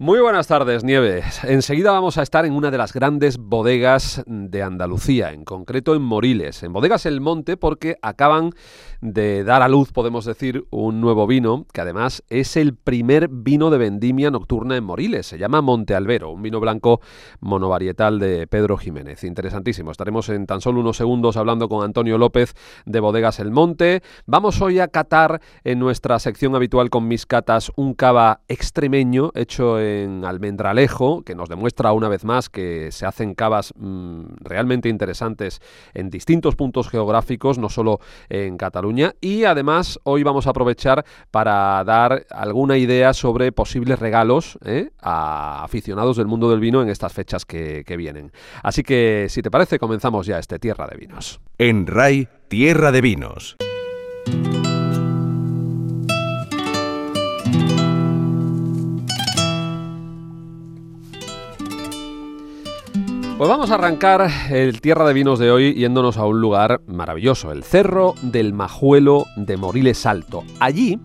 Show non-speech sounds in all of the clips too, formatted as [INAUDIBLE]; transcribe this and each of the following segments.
Muy buenas tardes, Nieves. Enseguida vamos a estar en una de las grandes bodegas de Andalucía, en concreto en Moriles, en Bodegas El Monte, porque acaban de dar a luz, podemos decir, un nuevo vino, que además es el primer vino de vendimia nocturna en Moriles. Se llama Monte Albero, un vino blanco monovarietal de Pedro Jiménez. Interesantísimo. Estaremos en tan solo unos segundos hablando con Antonio López de Bodegas El Monte. Vamos hoy a catar en nuestra sección habitual con mis catas un cava extremeño hecho en en Almendralejo, que nos demuestra una vez más que se hacen cavas mm, realmente interesantes en distintos puntos geográficos, no solo en Cataluña. Y además hoy vamos a aprovechar para dar alguna idea sobre posibles regalos ¿eh? a aficionados del mundo del vino en estas fechas que, que vienen. Así que, si te parece, comenzamos ya este Tierra de Vinos. En RAI, Tierra de Vinos. Pues vamos a arrancar el Tierra de Vinos de hoy yéndonos a un lugar maravilloso, el Cerro del Majuelo de Moriles Alto. Allí,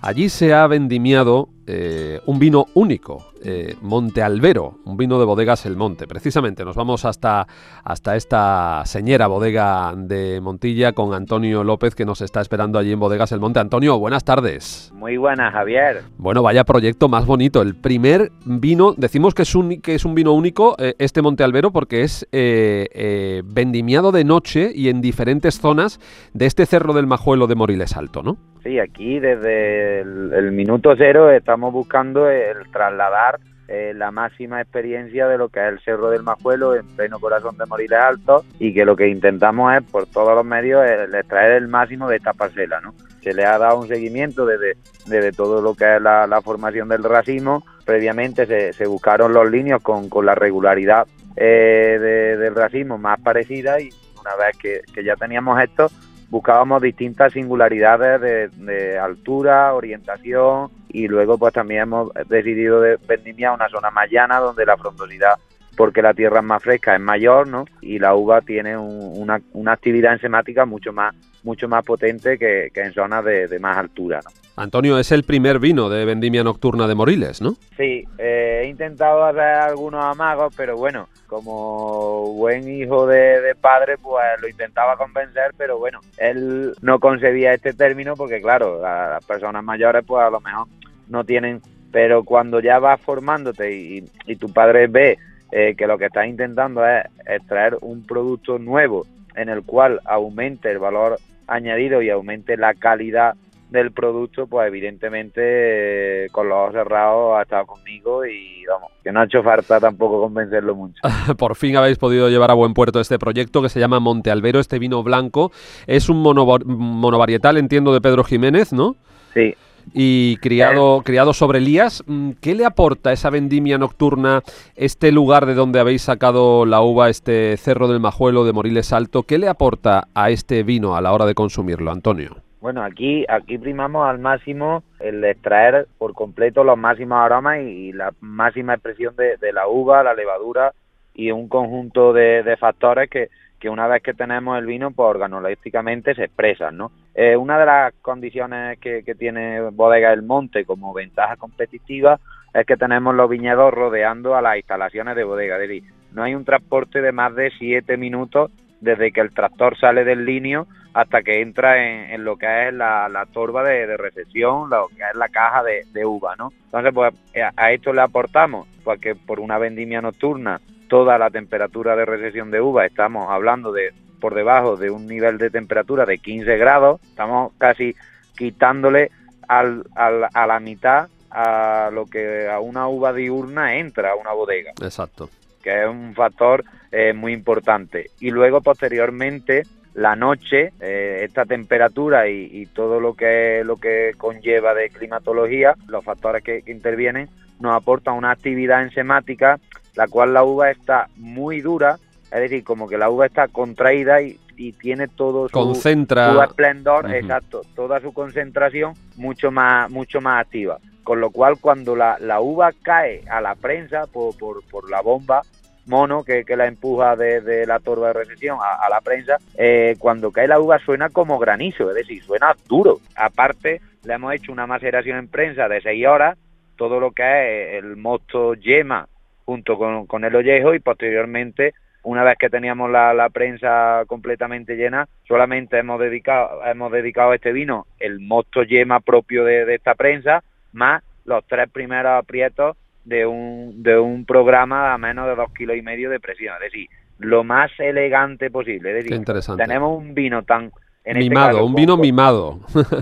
allí se ha vendimiado eh, un vino único, eh, Monte Albero, un vino de bodegas El Monte. Precisamente nos vamos hasta, hasta esta señera bodega de Montilla con Antonio López que nos está esperando allí en Bodegas El Monte. Antonio, buenas tardes. Muy buenas, Javier. Bueno, vaya proyecto más bonito. El primer vino, decimos que es un, que es un vino único, eh, este Monte Albero, porque es vendimiado de noche y en diferentes zonas de este Cerro del Majuelo de Moriles Alto, ¿no? Sí, aquí desde el, minuto cero estamos buscando el trasladar eh, la máxima experiencia de lo que es el Cerro del Majuelo en pleno corazón de Moriles Alto y que lo que intentamos es por todos los medios extraer el máximo de esta parcela, ¿no? Se le ha dado un seguimiento desde, desde todo lo que es la, formación del racimo, previamente se, buscaron los líneas con, con la regularidad eh, del racimo más parecida y una vez que, que ya teníamos esto, buscábamos distintas singularidades de, altura, orientación y luego pues también hemos decidido de vendimiar una zona más llana donde la frondosidad porque la tierra es más fresca es mayor ¿no? y la uva tiene una, una actividad enzimática mucho más mucho más potente que, en zonas de, más altura. ¿no? Antonio, es el primer vino de vendimia nocturna de Moriles, ¿no? Sí, eh, he intentado hacer algunos amagos, pero bueno, como buen hijo de, padre, pues lo intentaba convencer, pero bueno, él no concebía este término porque, claro, las personas mayores, pues a lo mejor no tienen, pero cuando ya vas formándote y, tu padre ve eh, que lo que estás intentando es extraer un producto nuevo en el cual aumente el valor añadido y aumente la calidad del producto, pues evidentemente con los ojos cerrados ha estado conmigo y vamos, que no ha hecho falta tampoco convencerlo mucho. [LAUGHS] Por fin habéis podido llevar a buen puerto este proyecto que se llama Monte Albero, este vino blanco. Es un monovarietal, entiendo, de Pedro Jiménez, ¿no? Sí, y criado, criado sobre Elías. Mm, ¿Qué le aporta esa vendimia nocturna, este lugar de donde habéis sacado la uva, este Cerro del Majuelo de Moriles Alto? ¿Qué le aporta a este vino a la hora de consumirlo, Antonio? Bueno, aquí, aquí primamos al máximo el extraer por completo los máximos aromas y, la máxima expresión de, la uva, la levadura y un conjunto de factores que, que una vez que tenemos el vino, pues organolépticamente se expresan, ¿no? Eh, una de las condiciones que, tiene Bodega del Monte como ventaja competitiva es que tenemos los viñedos rodeando a las instalaciones de bodega, es decir, no hay un transporte de más de siete minutos desde que el tractor sale del linio hasta que entra en, lo que es la, torba de, recepción, lo que es la caja de, uva, ¿no? Entonces, pues a esto le aportamos, pues que por una vendimia nocturna toda la temperatura de recesión de uva, estamos hablando de por debajo de un nivel de temperatura de 15 grados, estamos casi quitándole al, a la mitad a lo que a una uva diurna entra a una bodega. Exacto. Que es un factor eh, muy importante. Y luego posteriormente la noche, eh, esta temperatura y, todo lo que lo que conlleva de climatología, los factores que, que intervienen, nos aportan una actividad enzimática la cual la uva está muy dura, es decir, como que la uva está contraída y, tiene todo su, Concentra. esplendor, exacto, toda su concentración mucho más, mucho más activa. Con lo cual, cuando la, la uva cae a la prensa por, por, la bomba mono que, la empuja desde la torba de recesión a, la prensa, eh, cuando cae la uva suena como granizo, es decir, suena duro. Aparte, le hemos hecho una maceración en prensa de 6 horas todo lo que es el mosto yema junto con, con el ollejo y posteriormente una vez que teníamos la, prensa completamente llena, solamente hemos dedicado, hemos dedicado a este vino el mosto yema propio de, esta prensa, más los tres primeros aprietos de un, de un programa a menos de dos kilos y medio de presión. Es decir, lo más elegante posible. Es decir, tenemos un vino tan... Este mimado, un vino mimado.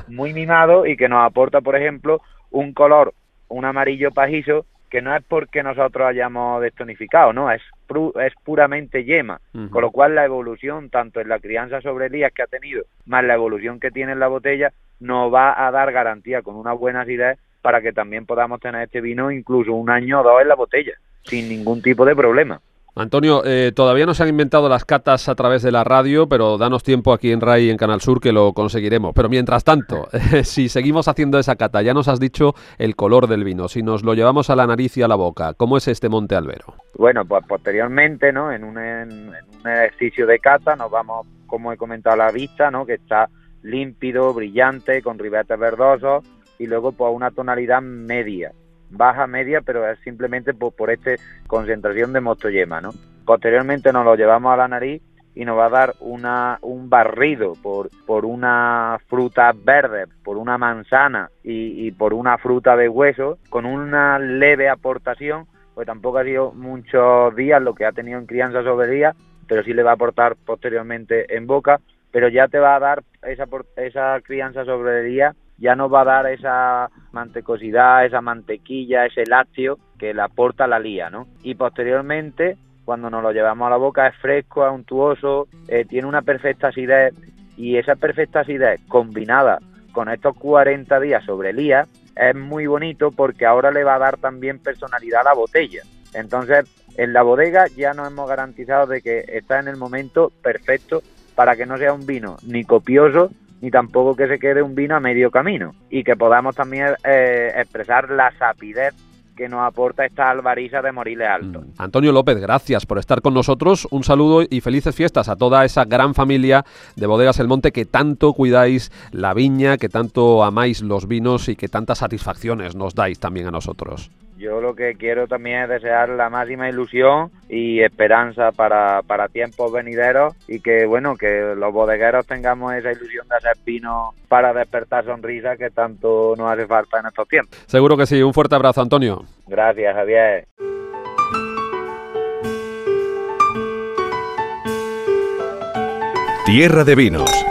muy mimado y que nos aporta, por ejemplo, un color, un amarillo pajizo que no es porque nosotros hayamos destonificado, no, es, es puramente yema, con lo cual la evolución, tanto en la crianza sobre elías que ha tenido, más la evolución que tiene en la botella, nos va a dar garantía con una buena acidez para que también podamos tener este vino incluso un año o dos en la botella, sin ningún tipo de problema. Antonio, eh, todavía no se han inventado las catas a través de la radio, pero danos tiempo aquí en RAI y en Canal Sur que lo conseguiremos. Pero mientras tanto, [LAUGHS] si seguimos haciendo esa cata, ya nos has dicho el color del vino, si nos lo llevamos a la nariz y a la boca, ¿cómo es este Monte Albero? Bueno, pues posteriormente, ¿no? En un, en, un ejercicio de cata nos vamos, como he comentado, a la vista, ¿no? Que está límpido, brillante, con ribetes verdosos y luego pues una tonalidad media baja, media, pero es simplemente por, por esta concentración de mostoyema, ¿no? Posteriormente nos lo llevamos a la nariz y nos va a dar una, un barrido por, por una fruta verde, por una manzana y, por una fruta de hueso, con una leve aportación, pues tampoco ha sido muchos días lo que ha tenido en crianza sobre día, pero sí le va a aportar posteriormente en boca, pero ya te va a dar esa, esa crianza sobre día ya nos va a dar esa mantecosidad, esa mantequilla, ese lácteo que le aporta la lía, ¿no? Y posteriormente, cuando nos lo llevamos a la boca, es fresco, es untuoso, eh, tiene una perfecta acidez y esa perfecta acidez combinada con estos 40 días sobre lía es muy bonito porque ahora le va a dar también personalidad a la botella. Entonces, en la bodega ya nos hemos garantizado de que está en el momento perfecto para que no sea un vino ni copioso ni tampoco que se quede un vino a medio camino y que podamos también eh, expresar la sapidez que nos aporta esta albariza de Moriles Alto. Mm. Antonio López, gracias por estar con nosotros. Un saludo y felices fiestas a toda esa gran familia de Bodegas El Monte que tanto cuidáis la viña, que tanto amáis los vinos y que tantas satisfacciones nos dais también a nosotros. Yo lo que quiero también es desear la máxima ilusión y esperanza para, para tiempos venideros y que, bueno, que los bodegueros tengamos esa ilusión de hacer vino para despertar sonrisas que tanto nos hace falta en estos tiempos. Seguro que sí. Un fuerte abrazo, Antonio. Gracias, Javier. Tierra de Vinos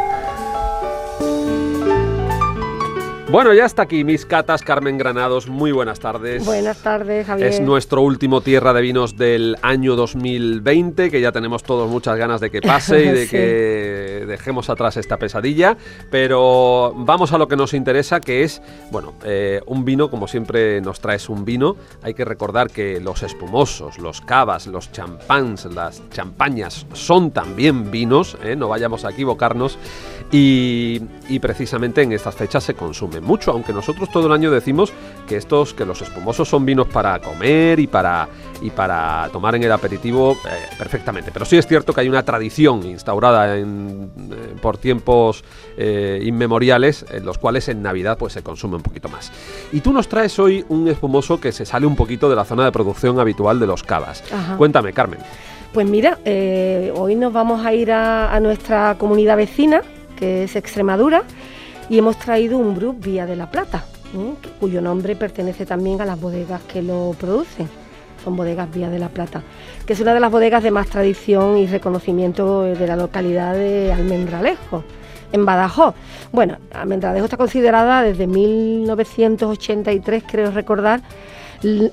Bueno, ya está aquí mis catas, Carmen Granados. Muy buenas tardes. Buenas tardes, Javier. Es nuestro último Tierra de Vinos del año 2020, que ya tenemos todos muchas ganas de que pase y [LAUGHS] de que dejemos atrás esta pesadilla. Pero vamos a lo que nos interesa, que es, bueno, eh, un vino, como siempre nos traes un vino. Hay que recordar que los espumosos, los cavas, los champáns, las champañas son también vinos, ¿eh? no vayamos a equivocarnos. Y, y precisamente en estas fechas se consumen mucho, aunque nosotros todo el año decimos que estos, que los espumosos son vinos para comer y para, y para tomar en el aperitivo eh, perfectamente. Pero sí es cierto que hay una tradición instaurada en, eh, por tiempos eh, inmemoriales en los cuales en Navidad pues se consume un poquito más. Y tú nos traes hoy un espumoso que se sale un poquito de la zona de producción habitual de los cavas. Cuéntame, Carmen. Pues mira, hoy nos vamos a ir a, a nuestra comunidad vecina, que es Extremadura, y hemos traído un Brut Vía de la Plata, cuyo nombre pertenece también a las bodegas que lo producen. Son bodegas Vía de la Plata, que es una de las bodegas de más tradición y reconocimiento de la localidad de Almendralejo, en Badajoz. Bueno, Almendralejo está considerada desde 1983, creo recordar,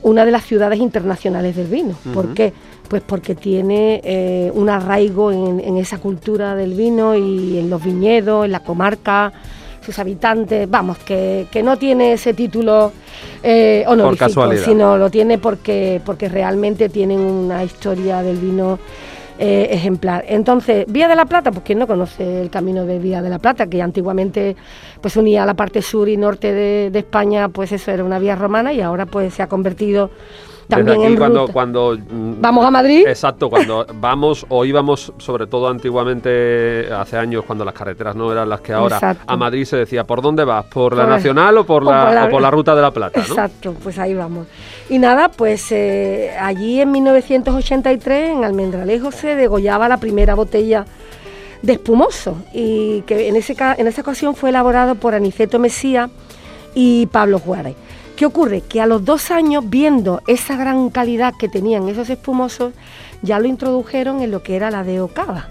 una de las ciudades internacionales del vino. ¿Por qué? Pues porque tiene eh, un arraigo en, en, esa cultura del vino y en los viñedos, en la comarca, sus habitantes, vamos, que, no tiene ese título eh, honorífico, sino lo tiene porque, porque realmente tienen una historia del vino eh, ejemplar. Entonces, Vía de la Plata, pues quien no conoce el camino de Vía de la Plata, que antiguamente pues unía la parte sur y norte de, de España, pues eso era una vía romana y ahora pues se ha convertido También Desde aquí cuando, ruta. cuando mm, Vamos a Madrid. Exacto, cuando [LAUGHS] vamos o íbamos, sobre todo antiguamente, hace años, cuando las carreteras no eran las que ahora, Exacto. a Madrid se decía, ¿por dónde vas? ¿Por la Por- Nacional o por o la, por la- o por la Ruta de la Plata? ¿no? Exacto, pues ahí vamos. Y nada, pues eh, allí en 1983 en Almendralejo se degollaba la primera botella de espumoso y que en, ese, en esa ocasión fue elaborado por Aniceto Mesía y Pablo Juárez. ¿Qué ocurre? Que a los dos años, viendo esa gran calidad que tenían esos espumosos, ya lo introdujeron en lo que era la de Ocava,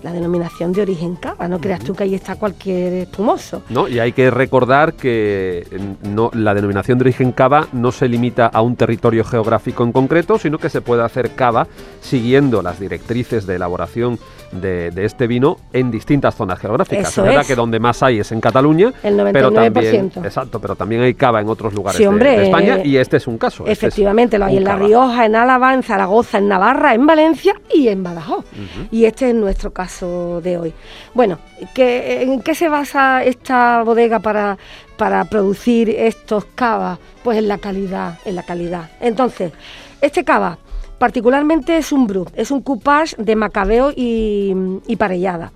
la denominación de origen cava. No creas tú que ahí está cualquier espumoso. ¿no? Y hay que recordar que no, la denominación de origen cava no se limita a un territorio geográfico en concreto, sino que se puede hacer cava siguiendo las directrices de elaboración de, de este vino en distintas zonas geográficas. Eso es verdad es. que donde más hay es en Cataluña, El pero también, 99%. exacto, pero también hay cava en otros lugares Sí, de- hombre, de, España eh, y este es un caso. este es Efectivamente, lo hay en La cava. Rioja, en Álava, en Zaragoza, en Navarra, en Valencia y en Badajoz. Y este es nuestro caso de hoy. Bueno, ¿qué- ¿en qué se basa esta bodega para, para producir estos cavas? Pues en la calidad, en la calidad. Entonces, este cava particularmente es un brut, es un coupage de macabeo y, y parellada.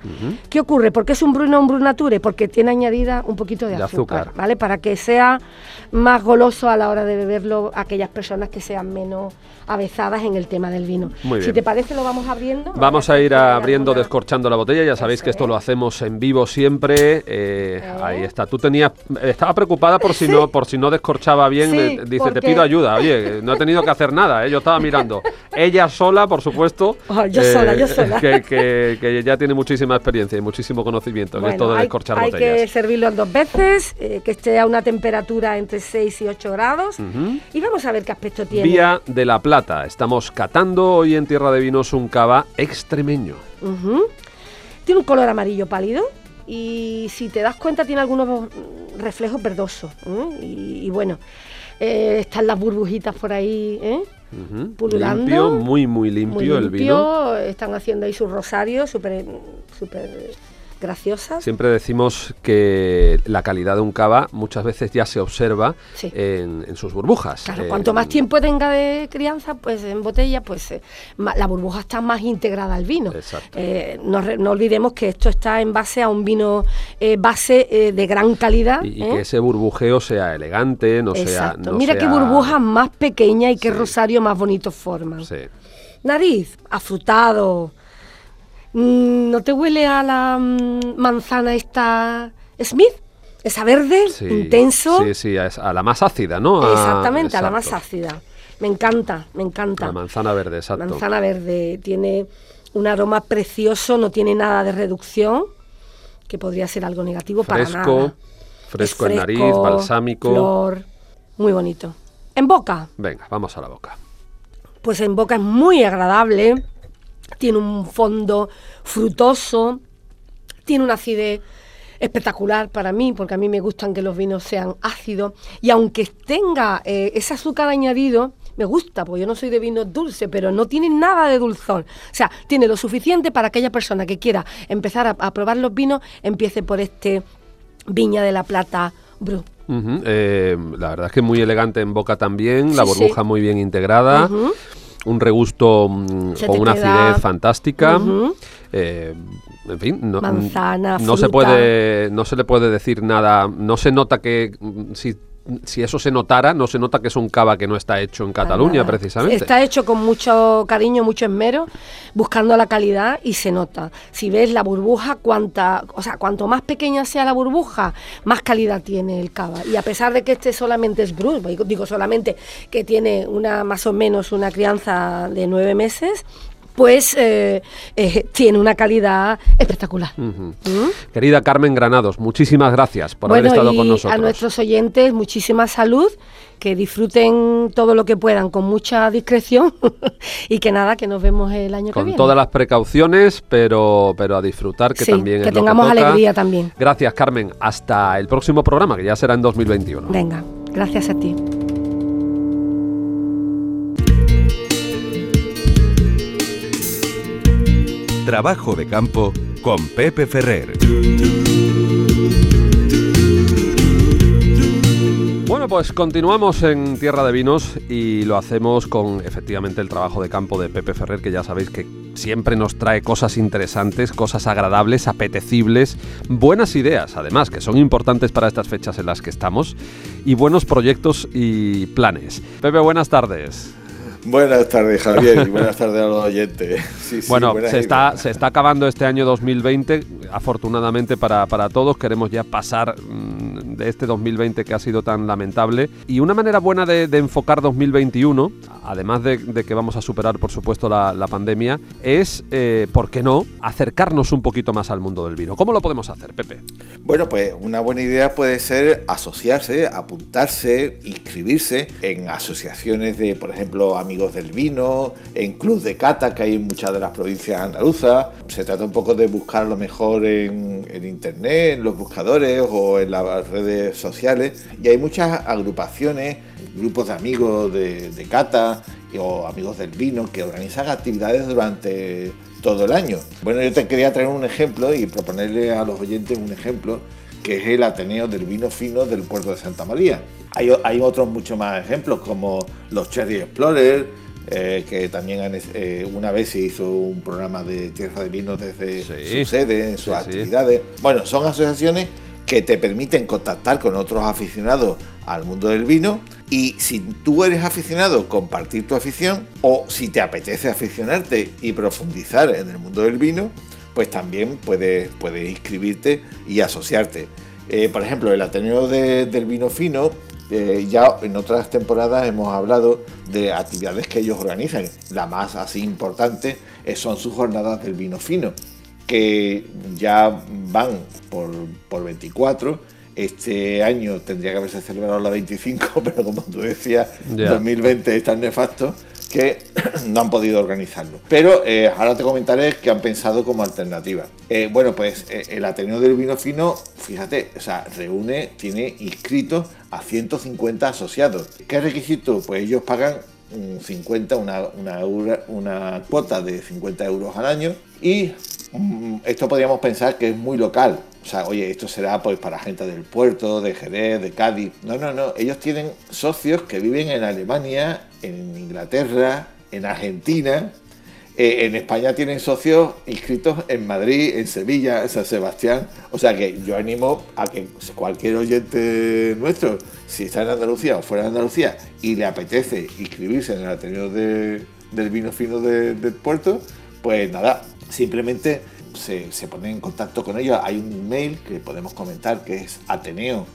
¿Qué ocurre? ¿Por qué es un brut y no un brut nature? Porque tiene añadida un poquito de, De azúcar, azúcar. ¿vale? Para que sea más goloso a la hora de beberlo aquellas personas que sean menos avezadas en el tema del vino. Muy Si bien. te parece, lo vamos abriendo. Vamos a ir abriendo, descorchando la botella. Ya sabéis Eso que esto es. lo hacemos en vivo siempre. Eh, Ahí está. Tú tenías, estaba preocupada por si no, [LAUGHS] por si no descorchaba bien. Sí, Eh, Dice, te pido ayuda. Oye, no he tenido que hacer nada. ¿eh? Yo estaba mirando. [LAUGHS] Ella sola, por supuesto. eh, [LAUGHS] Oh, yo sola, yo sola. Que, que- que ya tiene muchísima experiencia y muchísimo conocimiento en Bueno, esto de hay, descorchar hay botellas. que servirlo dos veces, eh, que esté a una temperatura entre 6 y 8 grados. Y vamos a ver qué aspecto tiene. Vía de la Plata. Estamos catando hoy en Tierra de Vinos un cava extremeño. Tiene un color amarillo pálido y si te das cuenta tiene algunos reflejos verdosos. ¿eh? Y, y bueno, eh, están las burbujitas por ahí, ¿eh? Pululando. Limpio, muy, muy limpio, Muy el vino. están haciendo ahí sus rosarios súper súper graciosas. Siempre decimos que la calidad de un cava muchas veces ya se observa Sí. en, en sus burbujas. Claro, Eh, cuanto más tiempo tenga de crianza, pues en botella, pues eh, la burbuja está más integrada al vino. Exacto. Eh, no, olvidemos que esto está en base a un vino eh, base de gran calidad. Y, y que ese burbujeo sea elegante, no sea. No Mira qué burbujas más pequeñas y qué Sí. rosario más bonito forman. Sí. Nariz, afrutado. Mm, ¿No te huele a la mm, manzana esta Smith? Esa verde, Sí, intenso. Sí, sí, a la más ácida, ¿no? A- Exactamente, a la más ácida. Me encanta, me encanta. La manzana verde, exacto. Manzana verde tiene un aroma precioso, no tiene nada de reducción, que podría ser algo negativo para Fresco, nada. fresco Es en nariz, balsámico. Flor, muy bonito. En boca, Venga, vamos a la boca. pues en boca es muy agradable, tiene un fondo frutoso, tiene una acidez espectacular para mí, porque a mí me gustan que los vinos sean ácidos, y aunque tenga eh, ese azúcar añadido, me gusta, porque yo no soy de vinos dulces, pero no tiene nada de dulzón. O sea, tiene lo suficiente para aquella persona que quiera empezar a, a probar los vinos, empiece por este Viña de la Plata. Ujú, eh, la verdad es que muy elegante en boca también, la Sí, sí. burbuja muy bien integrada. Un regusto mm, te una acidez fantástica. Eh, en fin, no, Manzana, no se puede no se le puede decir nada, no se nota que mm, si si eso se notara, no se nota que es un cava que no está hecho en Cataluña, precisamente. Está hecho con mucho cariño, mucho esmero, buscando la calidad y se nota. Si ves la burbuja, cuanta, o sea, cuanto más pequeña sea la burbuja, más calidad tiene el cava. Y a pesar de que este solamente es brut, digo solamente que tiene una más o menos una crianza de nueve meses, pues eh, eh, tiene una calidad espectacular. ¿Mm? Querida Carmen Granados, muchísimas gracias por haber estado y con nosotros. a nuestros oyentes muchísima salud, que disfruten todo lo que puedan con mucha discreción [LAUGHS] y que nada, que nos vemos el año que con viene. todas las precauciones, pero, pero a disfrutar, que Sí, también que es lo tengamos toca. alegría también. Gracias, Carmen. Hasta el próximo programa, que ya será en 2021. Venga, gracias a ti. Trabajo de campo con Pepe Ferrer. Bueno, pues continuamos en Tierra de Vinos y lo hacemos con efectivamente el trabajo de campo de Pepe Ferrer, que ya sabéis que siempre nos trae cosas interesantes, cosas agradables, apetecibles, buenas ideas, además, que son importantes para estas fechas en las que estamos, y buenos proyectos y planes. Pepe, buenas tardes. Buenas tardes, Javier, y buenas tardes a los oyentes. [LAUGHS] bueno, se está, se está acabando este año 2020, afortunadamente para, para todos. Queremos ya pasar mm, de este 2020 que ha sido tan lamentable. Y una manera buena de, enfocar 2021, además de, que vamos a superar, por supuesto, la, pandemia, es, eh, ¿por qué no?, acercarnos un poquito más al mundo del vino. ¿Cómo lo podemos hacer, Pepe? Bueno, pues una buena idea puede ser asociarse, apuntarse, inscribirse en asociaciones de, por ejemplo, amigos del vino, en clubes de cata que hay en muchas de las provincias andaluzas. Se trata un poco de buscar lo mejor en, internet, en los buscadores o en las redes sociales. Y hay muchas agrupaciones, grupos de amigos de, de cata o amigos del vino que organizan actividades durante todo el año. Bueno, yo te quería traer un ejemplo y proponerle a los oyentes un ejemplo que es el Ateneo del Vino Fino del puerto de Santa María. Hay, otros muchos más ejemplos, como los Cherry Explorer, eh, que también eh, una vez se hizo un programa de tierra de vino desde su sede, en sus actividades. Bueno, son asociaciones que te permiten contactar con otros aficionados al mundo del vino y si tú eres aficionado, compartir tu afición o si te apetece aficionarte y profundizar en el mundo del vino, pues también puedes, puedes inscribirte y asociarte. Eh, por ejemplo, el Ateneo del Vino Fino eh, ya en otras temporadas hemos hablado de actividades que ellos organizan. La más así importante son sus jornadas del vino fino, que ya van por, por 24. Este año tendría que haberse celebrado la 25, [LAUGHS] pero como tú decías, 2020 es tan nefasto que [CLEARS THROAT] no han podido organizarlo. Pero eh, ahora te comentaré que han pensado como alternativa. Eh, bueno, pues eh, el Ateneo del Vino Fino, fíjate, o sea, reúne, tiene inscritos a 150 asociados. ¿Qué requisito? Pues ellos pagan 50, una, una, una cuota de 50 euros al año y mm, esto podríamos pensar que es muy local. O sea, oye, esto será pues para gente del puerto, de Jerez, de Cádiz. No, no, no. Ellos tienen socios que viven en Alemania, en Inglaterra, en Argentina. Eh, en España tienen socios inscritos en Madrid, en Sevilla, en San Sebastián. O sea que yo animo a que cualquier oyente nuestro, si está en Andalucía o fuera de Andalucía y le apetece inscribirse en el Ateneo del Vino Fino del puerto, pues nada, simplemente se, se pone en contacto con ellos. Hay un mail que podemos comentar que es ateneo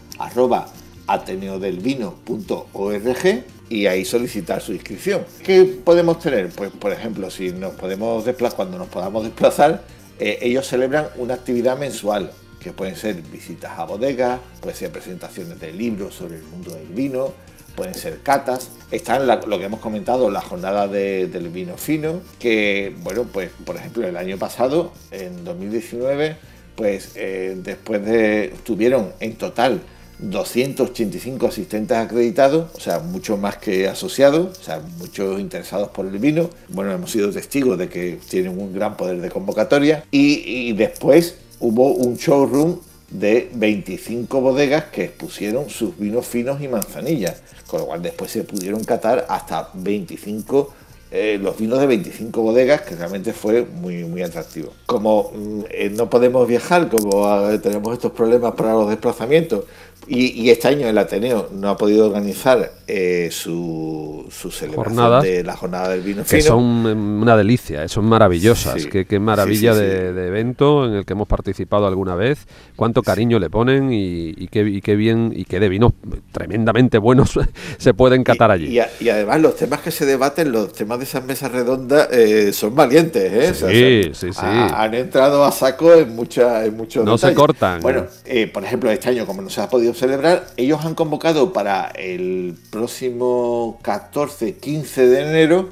ateneodelvino.org y ahí solicitar su inscripción. ¿Qué podemos tener? Pues por ejemplo, si nos podemos desplazar, cuando nos podamos desplazar, eh, ellos celebran una actividad mensual que pueden ser visitas a bodegas, pueden ser presentaciones de libros sobre el mundo del vino, pueden ser catas. Están lo que hemos comentado, la jornada del vino fino, que, bueno, pues por ejemplo el año pasado, en 2019, pues eh, después de, tuvieron en total 285 asistentes acreditados, o sea, mucho más que asociados, o sea, muchos interesados por el vino. Bueno, hemos sido testigos de que tienen un gran poder de convocatoria. Y, después hubo un showroom de 25 bodegas que expusieron sus vinos finos y manzanillas, con lo cual después se pudieron catar hasta 25 eh, los vinos de 25 bodegas, que realmente fue muy, muy atractivo. Como mm, eh, no podemos viajar, como ah, tenemos estos problemas para los desplazamientos, y, este año el Ateneo no ha podido organizar eh, su, su, celebración de la jornada del vino fino. Que son una delicia, son maravillosas. qué, maravilla de, evento en el que hemos participado alguna vez. Cuánto cariño le ponen y, qué, qué, bien y qué de vinos tremendamente buenos [LAUGHS] se pueden catar allí. Y, además los temas que se debaten, los temas de esas mesas redondas, eh, son valientes. ¿eh? Sí, sí, sí. han entrado a saco en, mucha, en muchos No se cortan. Bueno, eh, por ejemplo, este año, como no se ha podido celebrar. Ellos han convocado para el próximo 14-15 de enero,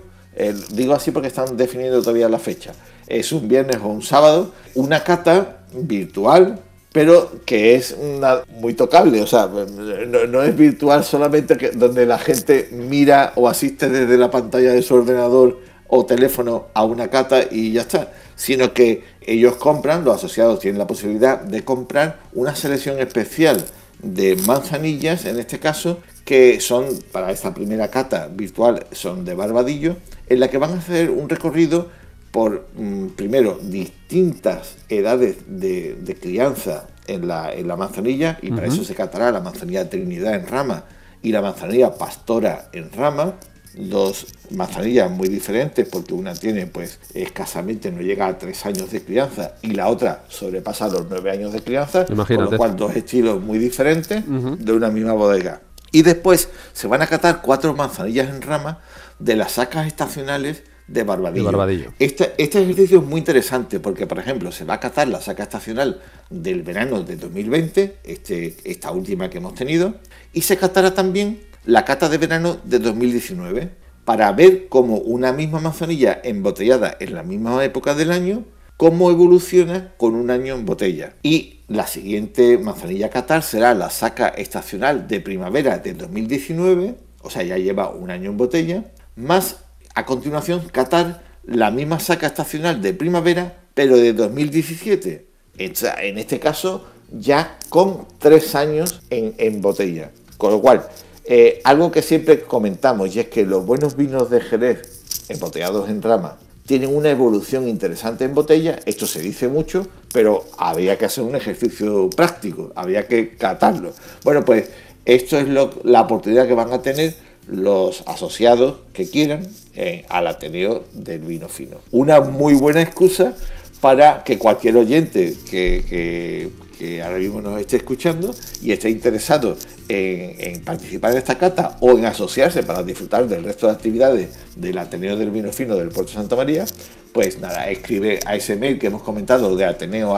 digo así porque están definiendo todavía la fecha, es un viernes o un sábado, una cata virtual pero que es una, muy tocable, o sea, no, es virtual solamente que, donde la gente mira o asiste desde la pantalla de su ordenador o teléfono a una cata y ya está, sino que ellos compran, los asociados tienen la posibilidad de comprar una selección especial de manzanillas, en este caso, que son, para esta primera cata virtual, son de Barbadillo, en la que van a hacer un recorrido por, mm, primero, distintas edades de, crianza en la, en la manzanilla, y para eso se catará la manzanilla Trinidad en rama y la manzanilla Pastora en rama, dos manzanillas muy diferentes porque una tiene pues escasamente no llega a tres años de crianza y la otra sobrepasa los nueve años de crianza, con lo cual dos estilos muy diferentes de una misma bodega. Y después se van a catar cuatro manzanillas en rama de las sacas estacionales de Barbadillo. Este, este, ejercicio es muy interesante porque, por ejemplo, se va a catar la saca estacional del verano de 2020, este, esta última que hemos tenido, y se catará también la cata de verano de 2019 para ver cómo una misma manzanilla embotellada en la misma época del año, cómo evoluciona con un año en botella. Y la siguiente manzanilla catar será la saca estacional de primavera de 2019, o sea, ya lleva un año en botella, más a continuación catar la misma saca estacional de primavera, pero de 2017. En este caso, ya con tres años en, botella. Con lo cual, eh, algo que siempre comentamos y es que los buenos vinos de Jerez, embotellados en rama, tienen una evolución interesante en botella. Esto se dice mucho, pero habría que hacer un ejercicio práctico, habría que catarlo. Bueno, pues esto es la oportunidad que van a tener los asociados que quieran eh, al Ateneo del Vino Fino. Una muy buena excusa para que cualquier oyente que, ahora mismo nos esté escuchando y esté interesado en, participar en esta cata o en asociarse para disfrutar del resto de actividades del Ateneo del Vino Fino del Puerto Santa María, pues nada, escribe a ese mail que hemos comentado de ateneo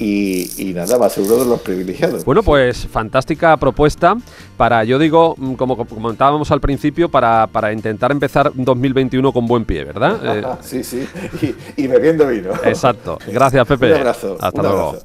y, nada, va a ser uno de los privilegiados. Bueno, pues fantástica propuesta para, yo digo, mm, como comentábamos al principio, para, para intentar empezar 2021 con buen pie, ¿verdad? [LAUGHS] Eh, sí, sí, y, bebiendo vino. Exacto. Gracias, Pepe. Un abrazo. Hasta luego.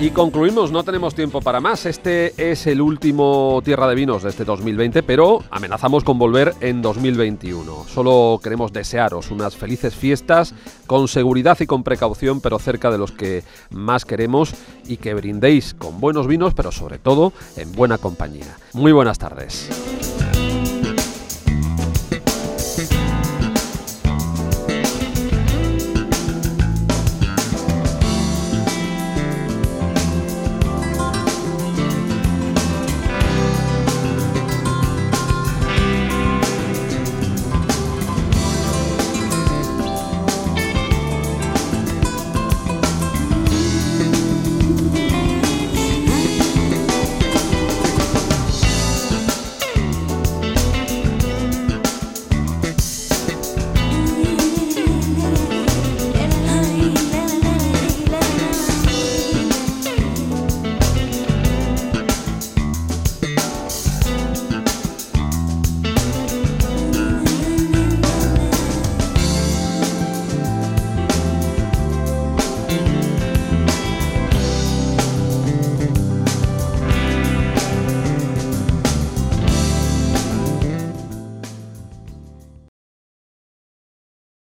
Y concluimos, no tenemos tiempo para más. Este es el último Tierra de Vinos de este 2020, pero amenazamos con volver en 2021. Solo queremos desearos unas felices fiestas con seguridad y con precaución, pero cerca de los que más queremos y que brindéis con buenos vinos, pero sobre todo en buena compañía. Muy buenas tardes.